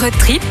Road trip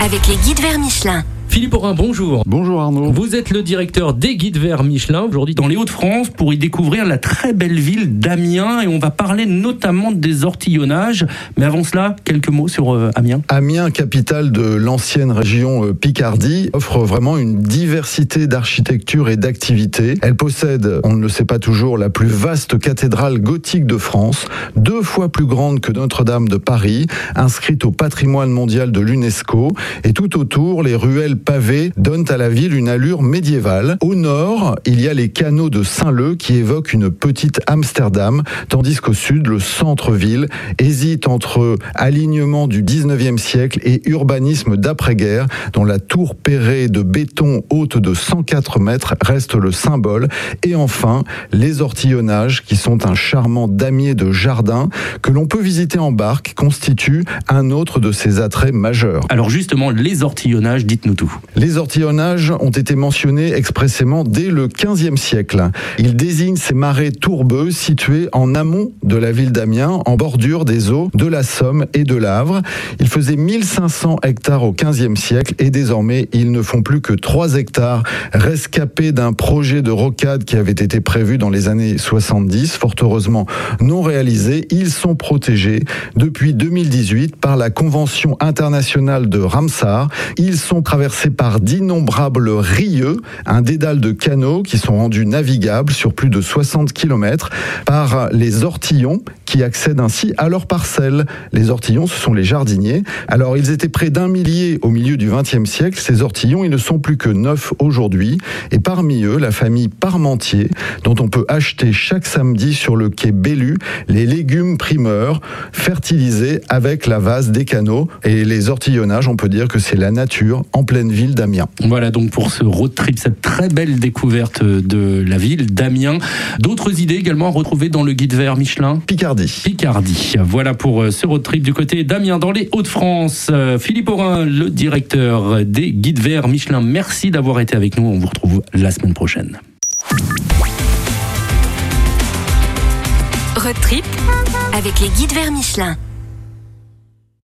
avec les guides vers Michelin. Philippe Aurin, bonjour. Bonjour Arnaud. Vous êtes le directeur des guides verts Michelin, aujourd'hui dans les Hauts-de-France, pour y découvrir la très belle ville d'Amiens. Et on va parler notamment des ortillonnages. Mais avant cela, quelques mots sur euh, Amiens. Amiens, capitale de l'ancienne région euh, Picardie, offre vraiment une diversité d'architecture et d'activités. Elle possède, on ne le sait pas toujours, la plus vaste cathédrale gothique de France, deux fois plus grande que Notre-Dame de Paris, inscrite au patrimoine mondial de l'UNESCO. Et tout autour, les ruelles pavés donnent à la ville une allure médiévale. Au nord, il y a les canaux de Saint-Leu qui évoquent une petite Amsterdam, tandis qu'au sud, le centre-ville hésite entre alignement du 19e siècle et urbanisme d'après-guerre, dont la tour perrée de béton haute de 104 mètres reste le symbole. Et enfin, les ortillonnages, qui sont un charmant damier de jardin que l'on peut visiter en barque, constituent un autre de ses attraits majeurs. Alors justement, les ortillonnages, dites-nous tout. Les ortillonnages ont été mentionnés expressément dès le XVe siècle. Ils désignent ces marais tourbeux situés en amont de la ville d'Amiens, en bordure des eaux de la Somme et de l'Avre. Ils faisaient 1500 hectares au XVe siècle et désormais ils ne font plus que 3 hectares, rescapés d'un projet de rocade qui avait été prévu dans les années 70, fort heureusement non réalisé. Ils sont protégés depuis 2018 par la Convention internationale de Ramsar. Ils sont traversés par d'innombrables rieux, un dédale de canaux qui sont rendus navigables sur plus de 60 km par les ortillons qui accèdent ainsi à leurs parcelles. Les ortillons, ce sont les jardiniers. Alors, ils étaient près d'un millier au milieu du XXe siècle. Ces ortillons, ils ne sont plus que neuf aujourd'hui. Et parmi eux, la famille Parmentier, dont on peut acheter chaque samedi sur le quai Bellu les légumes primeurs fertilisés avec la vase des canaux. Et les ortillonnages, on peut dire que c'est la nature en pleine ville d'Amiens. Voilà donc pour ce road trip, cette très belle découverte de la ville d'Amiens. D'autres idées également à retrouver dans le guide vert Michelin? Picardie. Picardie. Voilà pour euh, ce road trip du côté d'Amiens dans les Hauts-de-France. Euh, Philippe Aurin, le directeur des guides verts Michelin, merci d'avoir été avec nous. On vous retrouve la semaine prochaine. Road trip avec les guides vers Michelin.